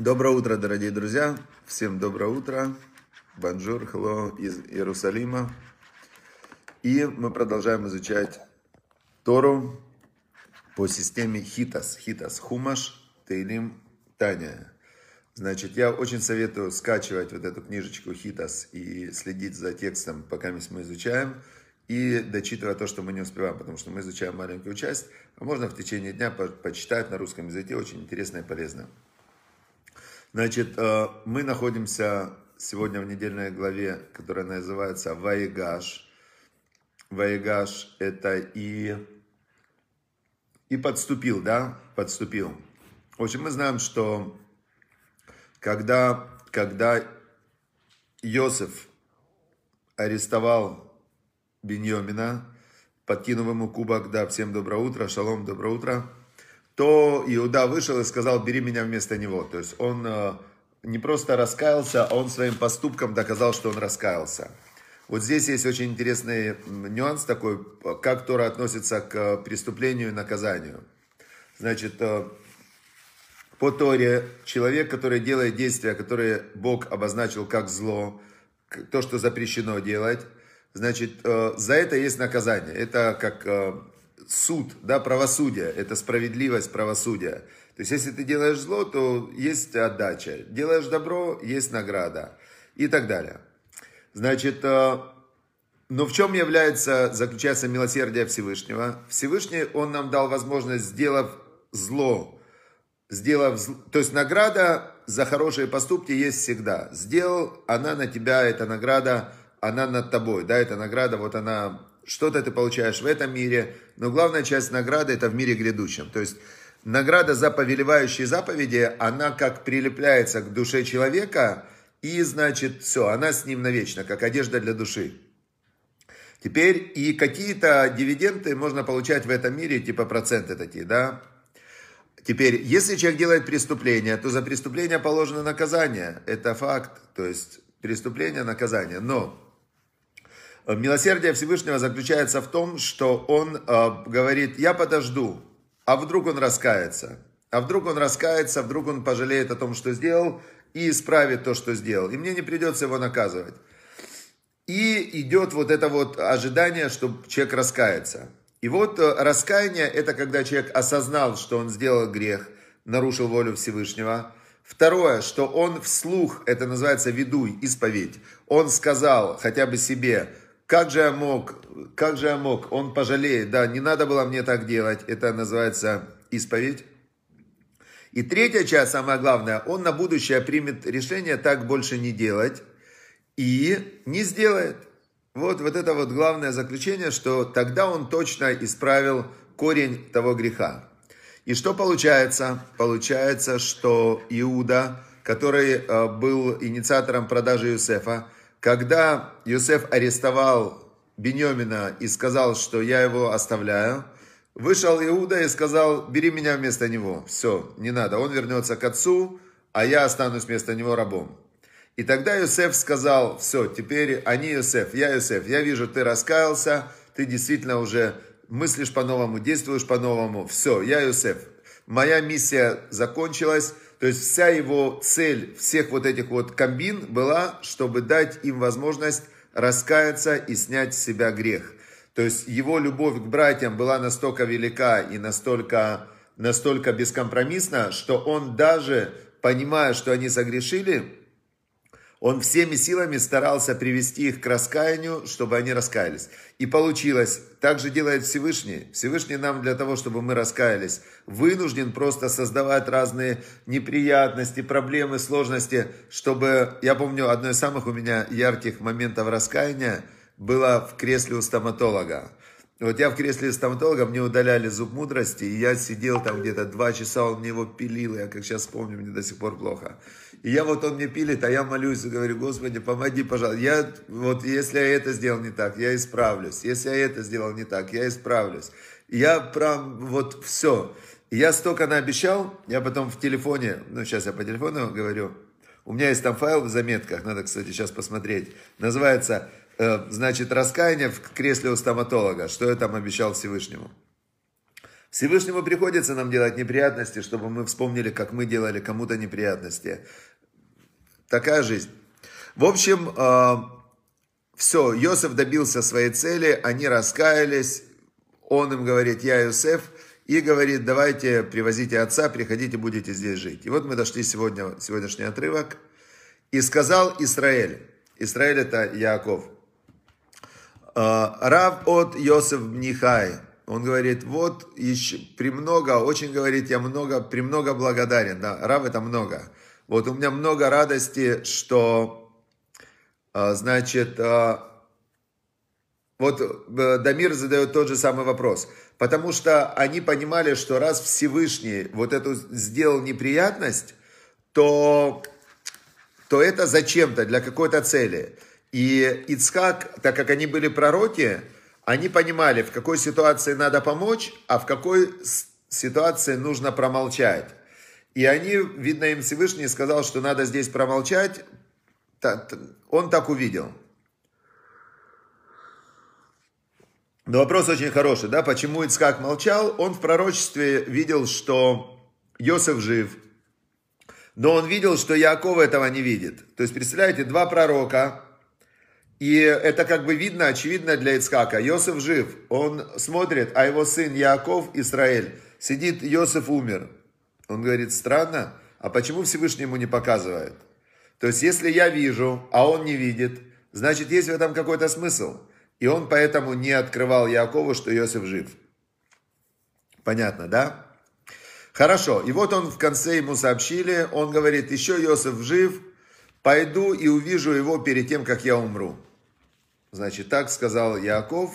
Доброе утро, дорогие друзья. Всем доброе утро. Bonjour, hello из Иерусалима. И мы продолжаем изучать Тору по системе Хитас. Хитас Хумаш, Тейлим, Таня. Значит, я очень советую скачивать вот эту книжечку Хитас и следить за текстом, пока мы изучаем, и дочитывая то, что мы не успеваем, потому что мы изучаем маленькую часть, а можно в течение дня почитать на русском языке, очень интересно и полезно. Значит, э, мы находимся сегодня в недельной главе, которая называется Ваегаш. Ваегаш это и, и подступил, да, подступил. В общем, мы знаем, что когда, когда Иосиф арестовал Беньомина, подкинув ему кубок, да, всем доброе утро, шалом, доброе утро, то Иуда вышел и сказал, бери меня вместо него. То есть он э, не просто раскаялся, а он своим поступком доказал, что он раскаялся. Вот здесь есть очень интересный нюанс такой, как Тора относится к преступлению и наказанию. Значит, э, по Торе человек, который делает действия, которые Бог обозначил как зло, то, что запрещено делать, значит, э, за это есть наказание. Это как суд, да, правосудие, это справедливость правосудия. То есть, если ты делаешь зло, то есть отдача. Делаешь добро, есть награда. И так далее. Значит, э, но в чем является, заключается милосердие Всевышнего? Всевышний, Он нам дал возможность, сделав зло, сделав, то есть награда за хорошие поступки есть всегда. Сделал, она на тебя, эта награда, она над тобой, да, эта награда, вот она что-то ты получаешь в этом мире, но главная часть награды это в мире грядущем. То есть награда за повелевающие заповеди, она как прилепляется к душе человека, и значит все, она с ним навечно, как одежда для души. Теперь и какие-то дивиденды можно получать в этом мире, типа проценты такие, да. Теперь, если человек делает преступление, то за преступление положено наказание. Это факт, то есть преступление, наказание. Но Милосердие Всевышнего заключается в том, что он э, говорит, я подожду, а вдруг он раскается. А вдруг он раскается, вдруг он пожалеет о том, что сделал, и исправит то, что сделал. И мне не придется его наказывать. И идет вот это вот ожидание, что человек раскается. И вот э, раскаяние, это когда человек осознал, что он сделал грех, нарушил волю Всевышнего. Второе, что он вслух, это называется ведуй, исповедь. Он сказал хотя бы себе, как же я мог, как же я мог, он пожалеет, да, не надо было мне так делать, это называется исповедь. И третья часть, самое главное, он на будущее примет решение так больше не делать и не сделает. Вот, вот это вот главное заключение, что тогда он точно исправил корень того греха. И что получается? Получается, что Иуда, который э, был инициатором продажи Юсефа, когда Юсеф арестовал Бенемина и сказал, что я его оставляю, вышел Иуда и сказал, бери меня вместо него. Все, не надо, он вернется к отцу, а я останусь вместо него рабом. И тогда Юсеф сказал, все, теперь они Юсеф, я Юсеф, я вижу, ты раскаялся, ты действительно уже мыслишь по-новому, действуешь по-новому, все, я Юсеф. Моя миссия закончилась, то есть вся его цель всех вот этих вот комбин была, чтобы дать им возможность раскаяться и снять с себя грех. То есть его любовь к братьям была настолько велика и настолько, настолько бескомпромиссна, что он даже, понимая, что они согрешили, он всеми силами старался привести их к раскаянию, чтобы они раскаялись. И получилось. Так же делает Всевышний. Всевышний нам для того, чтобы мы раскаялись, вынужден просто создавать разные неприятности, проблемы, сложности, чтобы... Я помню, одно из самых у меня ярких моментов раскаяния было в кресле у стоматолога. Вот я в кресле стоматолога, мне удаляли зуб мудрости, и я сидел там где-то два часа, он мне его пилил, я как сейчас помню, мне до сих пор плохо. И я вот он мне пилит, а я молюсь и говорю, Господи, помоги, пожалуйста. Я вот, если я это сделал не так, я исправлюсь. Если я это сделал не так, я исправлюсь. Я прям вот все. Я столько наобещал, я потом в телефоне, ну сейчас я по телефону говорю, у меня есть там файл в заметках, надо, кстати, сейчас посмотреть. Называется, э, значит, раскаяние в кресле у стоматолога. Что я там обещал Всевышнему. Всевышнему приходится нам делать неприятности, чтобы мы вспомнили, как мы делали кому-то неприятности. Такая жизнь. В общем, э, все, Йосеф добился своей цели, они раскаялись, он им говорит, я Йосеф, и говорит, давайте привозите отца, приходите, будете здесь жить. И вот мы дошли сегодня, сегодняшний отрывок. И сказал Израиль, Израиль это Яков, «Э, Рав от Йосеф Мнихай, он говорит, вот еще премного, очень говорит, я много, премного благодарен. Да, рав это много. Вот у меня много радости, что, а, значит, а, вот э, Дамир задает тот же самый вопрос. Потому что они понимали, что раз Всевышний вот эту сделал неприятность, то, то это зачем-то, для какой-то цели. И Ицхак, так как они были пророки, они понимали, в какой ситуации надо помочь, а в какой ситуации нужно промолчать. И они, видно, им Всевышний сказал, что надо здесь промолчать. Он так увидел. Но вопрос очень хороший, да, почему Ицхак молчал? Он в пророчестве видел, что Йосеф жив, но он видел, что Яков этого не видит. То есть, представляете, два пророка, и это как бы видно, очевидно для Ицхака. Йосеф жив, он смотрит, а его сын Яков, Израиль, сидит, Йосеф умер. Он говорит, странно, а почему Всевышний ему не показывает? То есть, если я вижу, а он не видит, значит, есть в этом какой-то смысл. И он поэтому не открывал Якову, что Йосеф жив. Понятно, да? Хорошо. И вот он в конце ему сообщили, он говорит, еще Йосеф жив, пойду и увижу его перед тем, как я умру. Значит, так сказал Яков.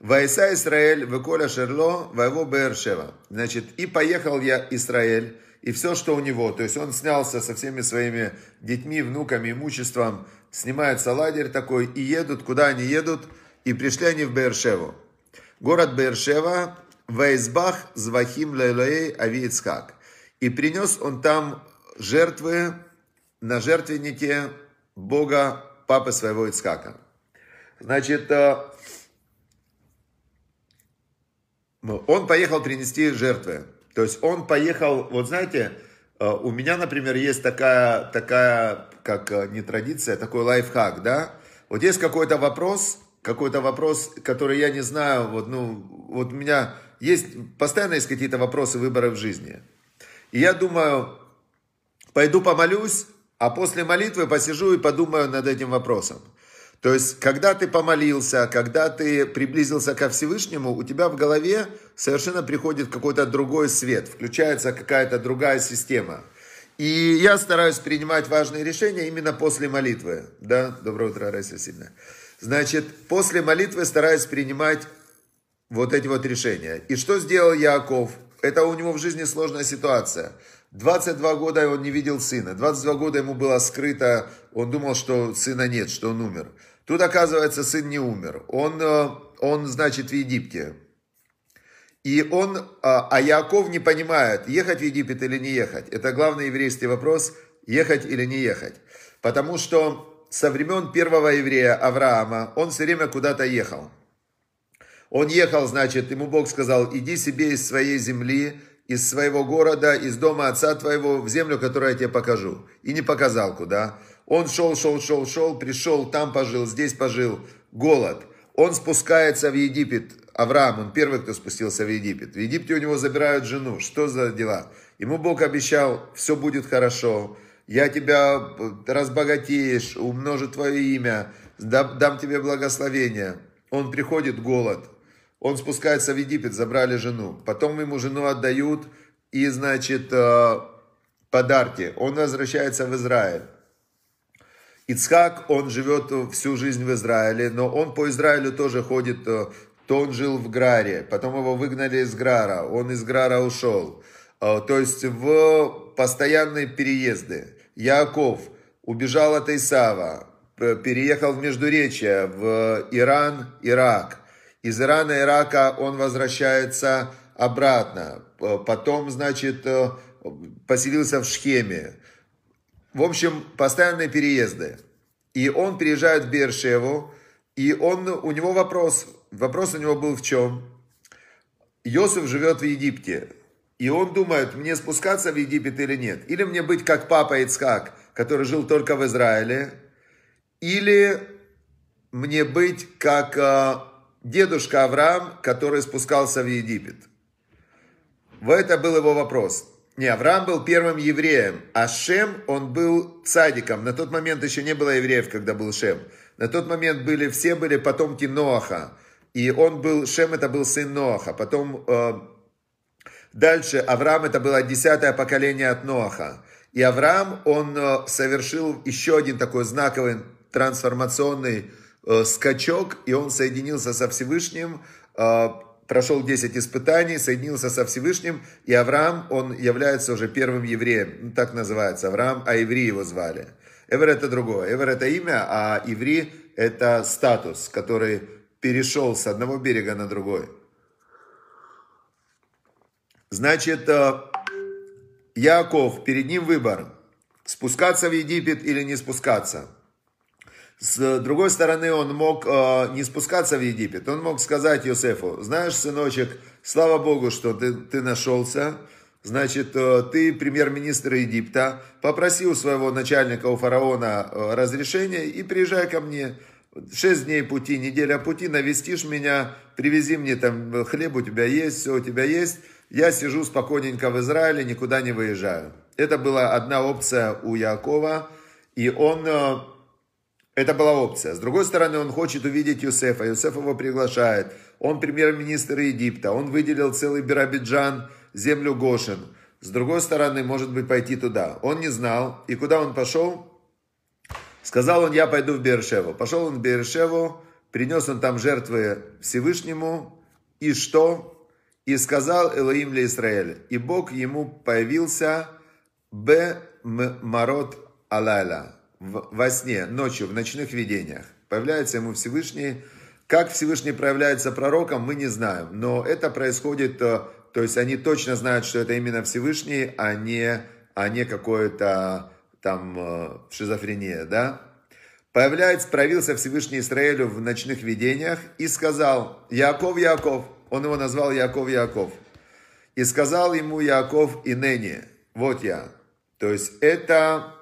Вайса Израиль, выколя шерло, воево Бершева. Значит, и поехал я Израиль, и все, что у него. То есть он снялся со всеми своими детьми, внуками, имуществом, снимается лагерь такой, и едут, куда они едут, и пришли они в Бершеву. Город Бершева, Вайсбах, Звахим, Лейлоэй, Ави Ицхак. И принес он там жертвы на жертвеннике Бога, папы своего Ицхака. Значит, э, он поехал принести жертвы. То есть он поехал, вот знаете, э, у меня, например, есть такая, такая, как э, не традиция, такой лайфхак, да? Вот есть какой-то вопрос, какой-то вопрос, который я не знаю, вот, ну, вот у меня есть, постоянно есть какие-то вопросы выбора в жизни. И я думаю, пойду помолюсь, а после молитвы посижу и подумаю над этим вопросом. То есть, когда ты помолился, когда ты приблизился ко Всевышнему, у тебя в голове совершенно приходит какой-то другой свет, включается какая-то другая система. И я стараюсь принимать важные решения именно после молитвы. Да, доброе утро, Райса Сильно. Значит, после молитвы стараюсь принимать вот эти вот решения. И что сделал Яков? Это у него в жизни сложная ситуация. 22 года он не видел сына. 22 года ему было скрыто, он думал, что сына нет, что он умер. Тут, оказывается, сын не умер. Он, э, он значит, в Египте. И он, а, а Яков не понимает, ехать в Египет или не ехать. Это главный еврейский вопрос, ехать или не ехать. Потому что со времен первого еврея Авраама он все время куда-то ехал. Он ехал, значит, ему Бог сказал, иди себе из своей земли, из своего города, из дома отца твоего, в землю, которую я тебе покажу. И не показал куда. Он шел, шел, шел, шел, пришел, там пожил, здесь пожил. Голод. Он спускается в Египет. Авраам, он первый, кто спустился в Египет. В Египте у него забирают жену. Что за дела? Ему Бог обещал, все будет хорошо. Я тебя разбогатеешь, умножу твое имя, дам тебе благословение. Он приходит, голод. Он спускается в Египет, забрали жену. Потом ему жену отдают и, значит, э, подарки. Он возвращается в Израиль. Ицхак, он живет всю жизнь в Израиле, но он по Израилю тоже ходит, э, то он жил в Граре, потом его выгнали из Грара, он из Грара ушел. Э, то есть в постоянные переезды. Яков убежал от Исава, переехал в Междуречье, в Иран, Ирак. Из Ирана, Ирака он возвращается обратно. Потом, значит, э, поселился в Шхеме. В общем, постоянные переезды. И он приезжает в Бершеву, и он, у него вопрос, вопрос у него был в чем? Иосиф живет в Египте. И он думает, мне спускаться в Египет или нет. Или мне быть как папа Ицхак, который жил только в Израиле. Или мне быть как э, дедушка Авраам, который спускался в Египет. В это был его вопрос. Не, Авраам был первым евреем, а Шем, он был цадиком. На тот момент еще не было евреев, когда был Шем. На тот момент были, все были потомки Ноаха. И он был, Шем это был сын Ноаха. Потом э, дальше Авраам это было десятое поколение от Ноаха. И Авраам, он э, совершил еще один такой знаковый трансформационный э, скачок, и он соединился со Всевышним, э, прошел 10 испытаний, соединился со Всевышним, и Авраам, он является уже первым евреем, ну, так называется, Авраам, а евреи его звали. Эвер это другое, Эвер это имя, а еврей это статус, который перешел с одного берега на другой. Значит, э, Яков, перед ним выбор, спускаться в Египет или не спускаться. С другой стороны, он мог э, не спускаться в Египет. Он мог сказать Йосефу, знаешь, сыночек, слава Богу, что ты, ты нашелся. Значит, э, ты премьер-министр Египта. Попроси у своего начальника, у фараона э, разрешения и приезжай ко мне. Шесть дней пути, неделя пути, навестишь меня, привези мне там хлеб, у тебя есть, все у тебя есть. Я сижу спокойненько в Израиле, никуда не выезжаю. Это была одна опция у Якова, и он, э, это была опция. С другой стороны, он хочет увидеть Юсефа, Юсеф его приглашает. Он премьер-министр Египта, он выделил целый Биробиджан, землю Гошин. С другой стороны, может быть, пойти туда. Он не знал, и куда он пошел? Сказал он, я пойду в Бершеву. Пошел он в Бершеву, принес он там жертвы Всевышнему. И что? И сказал Элоим для Израиля. И Бог ему появился Б. Марот Алайла. Во сне, ночью, в ночных видениях. Появляется ему Всевышний. Как Всевышний проявляется пророком, мы не знаем. Но это происходит, э, то есть они точно знают, что это именно Всевышний, а не, а не какое-то там э, шизофрения, да, появляется, проявился Всевышний Израилю в ночных видениях и сказал, Яков, Яков, он его назвал Яков, Яков, и сказал ему Яков и ныне, вот я. То есть это,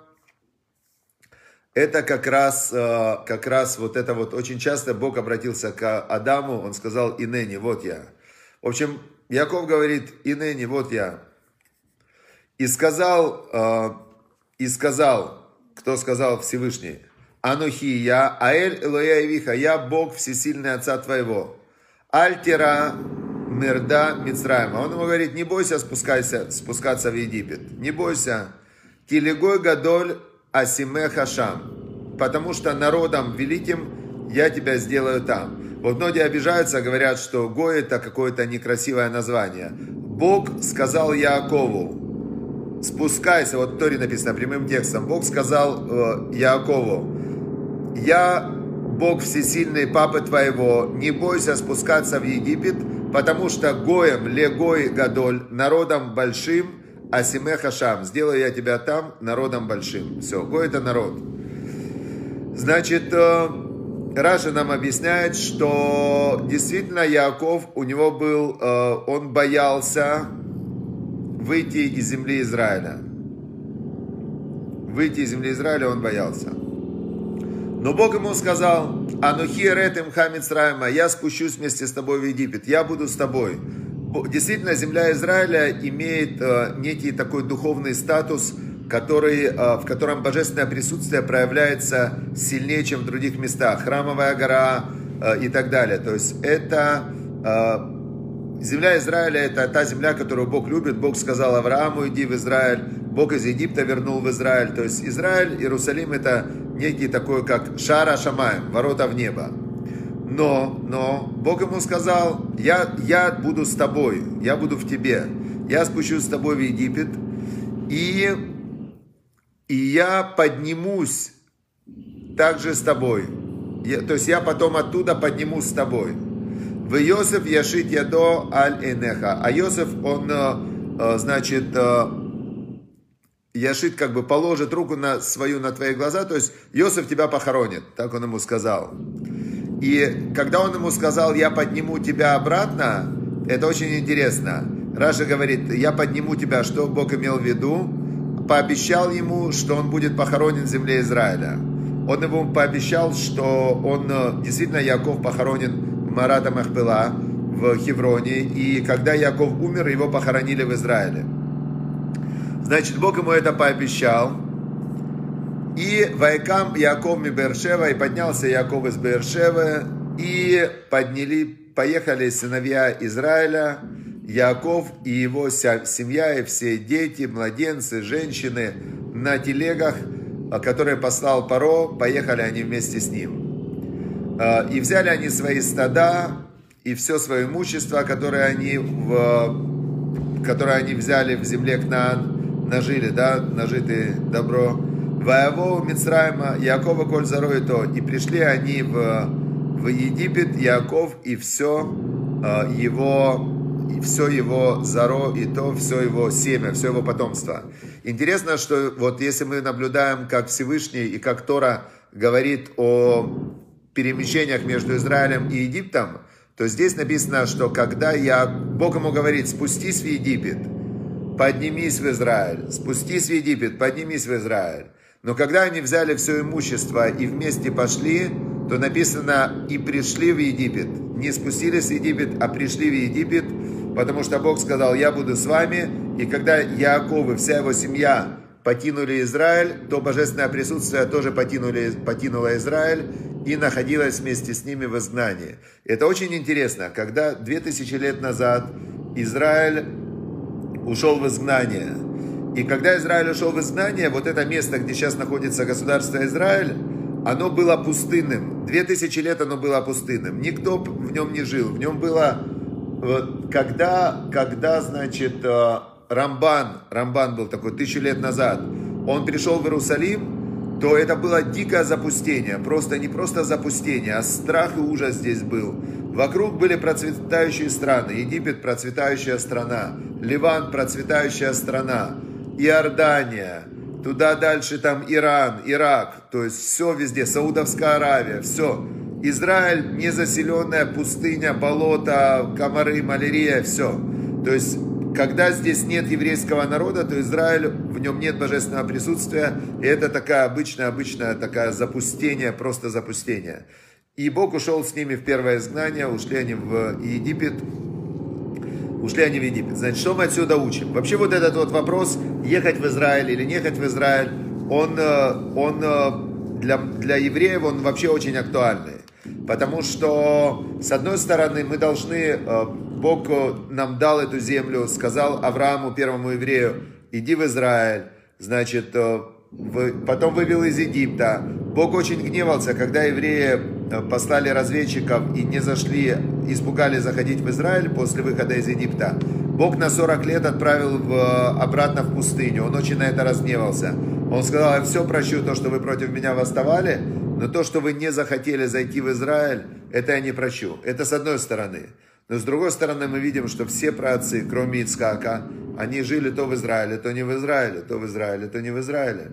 это как раз, э, как раз вот это вот, очень часто Бог обратился к Адаму, он сказал и ныне, вот я. В общем, Яков говорит, и ныне, вот я. И сказал, э, и сказал, кто сказал Всевышний, Анухи я, Аэль Элоя Ивиха, я Бог всесильный Отца твоего. Альтера Мерда Мицраима. Он ему говорит, не бойся спускайся, спускаться в Египет. Не бойся. Килегой Гадоль Асиме Хашам. Потому что народом великим я тебя сделаю там. Вот многие обижаются, говорят, что Гой это какое-то некрасивое название. Бог сказал Якову, спускайся, вот в Торе написано прямым текстом, Бог сказал э, Якову, я Бог всесильный, папа твоего, не бойся спускаться в Египет, потому что Гоем, Легой Гадоль, народом большим, Асимеха Шам, сделаю я тебя там народом большим. Все, Гой это народ. Значит, э, Раша нам объясняет, что действительно Яков, у него был, э, он боялся выйти из земли Израиля. Выйти из земли Израиля он боялся. Но Бог ему сказал, Анухи ретем хамицраима, я спущусь вместе с тобой в Египет, я буду с тобой. Действительно, земля Израиля имеет э, некий такой духовный статус, который, э, в котором божественное присутствие проявляется сильнее, чем в других местах. Храмовая гора э, и так далее. То есть это Земля Израиля – это та земля, которую Бог любит. Бог сказал Аврааму, иди в Израиль. Бог из Египта вернул в Израиль. То есть Израиль, Иерусалим – это некий такой, как Шара Шамаем, ворота в небо. Но, но, Бог ему сказал, я, я буду с тобой, я буду в тебе. Я спущусь с тобой в Египет, и, и я поднимусь также с тобой. Я, то есть я потом оттуда поднимусь с тобой. В Йосиф яшит ядо аль энеха. А Йосиф, он, э, э, значит, э, яшит как бы положит руку на свою, на твои глаза, то есть Йосиф тебя похоронит, так он ему сказал. И когда он ему сказал, я подниму тебя обратно, это очень интересно. Раша говорит, я подниму тебя, что Бог имел в виду, пообещал ему, что он будет похоронен в земле Израиля. Он ему пообещал, что он, э, действительно, Яков похоронен в Марата Махпела, в Хевроне, и когда Яков умер, его похоронили в Израиле. Значит, Бог ему это пообещал. И Вайкам Яков Бершева, и поднялся Яков из Бершевы, и подняли, поехали сыновья Израиля, Яков и его семья, и все дети, младенцы, женщины на телегах, которые послал Паро, поехали они вместе с ним. А, и взяли они свои стада и все свое имущество, которое они, в, которое они взяли в земле Кнаан, нажили, да, нажитые добро. Воевого Мицраима, Якова Коль то. И пришли они в, в Египет, Яков и все а, его и все его заро, и то все его семя, все его потомство. Интересно, что вот если мы наблюдаем, как Всевышний и как Тора говорит о перемещениях между Израилем и Египтом, то здесь написано, что когда я, Бог ему говорит, спустись в Египет, поднимись в Израиль, спустись в Египет, поднимись в Израиль. Но когда они взяли все имущество и вместе пошли, то написано и пришли в Египет. Не спустились в Египет, а пришли в Египет, потому что Бог сказал, я буду с вами. И когда Яков и вся его семья покинули Израиль, то божественное присутствие тоже покинули, покинуло Израиль и находилось вместе с ними в изгнании. Это очень интересно, когда 2000 лет назад Израиль ушел в изгнание. И когда Израиль ушел в изгнание, вот это место, где сейчас находится государство Израиль, оно было пустынным. Две тысячи лет оно было пустынным. Никто в нем не жил. В нем было... Когда, когда значит, э, Рамбан, Рамбан был такой тысячу лет назад, он пришел в Иерусалим, то это было дикое запустение. Просто не просто запустение, а страх и ужас здесь был. Вокруг были процветающие страны. Египет – процветающая страна. Ливан – процветающая страна. Иордания – Туда дальше там Иран, Ирак, то есть все везде, Саудовская Аравия, все. Израиль, незаселенная пустыня, болото, комары, малярия, все. То есть, когда здесь нет еврейского народа, то Израиль, в нем нет божественного присутствия, и это такая обычная, обычная такая запустение, просто запустение. И Бог ушел с ними в первое изгнание, ушли они в Египет, ушли они в Египет. Значит, что мы отсюда учим? Вообще вот этот вот вопрос, ехать в Израиль или не ехать в Израиль, он, э, он э, для, для евреев он вообще очень актуальный. Потому что, с одной стороны, мы должны, э, Бог нам дал эту землю, сказал Аврааму, первому еврею, иди в Израиль, значит, потом вывел из Египта. Бог очень гневался, когда евреи послали разведчиков и не зашли, испугали заходить в Израиль после выхода из Египта. Бог на 40 лет отправил в, обратно в пустыню. Он очень на это разгневался. Он сказал, я все прощу, то, что вы против меня восставали, но то, что вы не захотели зайти в Израиль, это я не прощу. Это с одной стороны. Но с другой стороны мы видим, что все праотцы, кроме Ицкака, они жили то в Израиле, то не в Израиле, то в Израиле, то не в Израиле.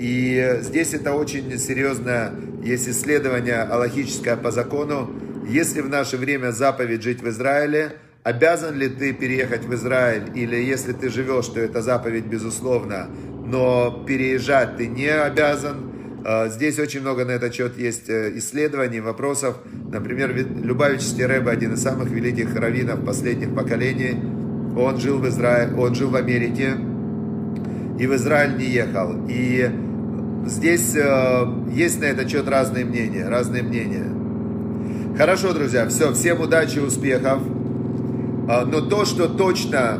И здесь это очень серьезное, есть исследование аллахическое по закону. Если в наше время заповедь жить в Израиле, обязан ли ты переехать в Израиль, или если ты живешь, то это заповедь безусловно, но переезжать ты не обязан. А, здесь очень много на этот счет есть э, исследований, вопросов. Например, Любавич Стереба, один из самых великих раввинов последних поколений, он жил в Израиле, он жил в Америке и в Израиль не ехал. И здесь э, есть на этот счет разные мнения, разные мнения. Хорошо, друзья, все, всем удачи, успехов. А, но то, что точно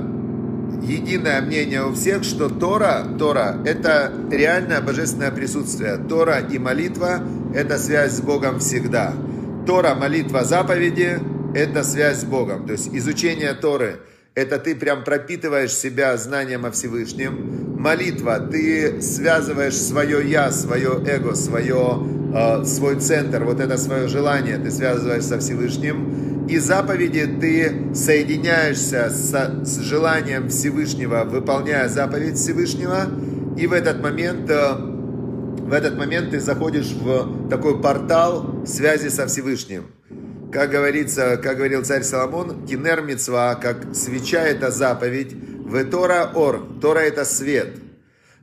единое мнение у всех, что Тора, Тора – это реальное божественное присутствие. Тора и молитва – это связь с Богом всегда. Тора, молитва, заповеди – это связь с Богом. То есть изучение Торы – это ты прям пропитываешь себя знанием о Всевышнем. Молитва, ты связываешь свое я, свое эго, свое, э, свой центр, вот это свое желание ты связываешь со Всевышним. И заповеди ты соединяешься с, с желанием Всевышнего, выполняя заповедь Всевышнего. И в этот момент, э, в этот момент ты заходишь в такой портал связи со Всевышним. Как говорится, как говорил царь Соломон, кинер мецва, как свеча это заповедь, ветора ор, Тора это свет,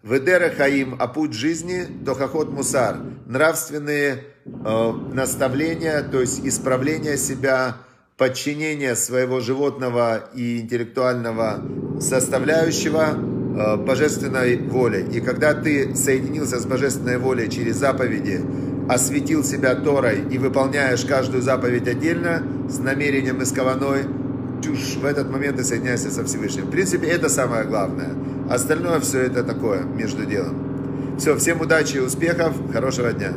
ведера хаим, а путь жизни, тохахот мусар, нравственные э, наставления, то есть исправление себя, подчинение своего животного и интеллектуального составляющего э, божественной воле. И когда ты соединился с божественной волей через заповеди, осветил себя Торой и выполняешь каждую заповедь отдельно с намерением и с кованой, чушь, в этот момент ты соединяешься со Всевышним. В принципе, это самое главное. Остальное все это такое между делом. Все, всем удачи и успехов, хорошего дня.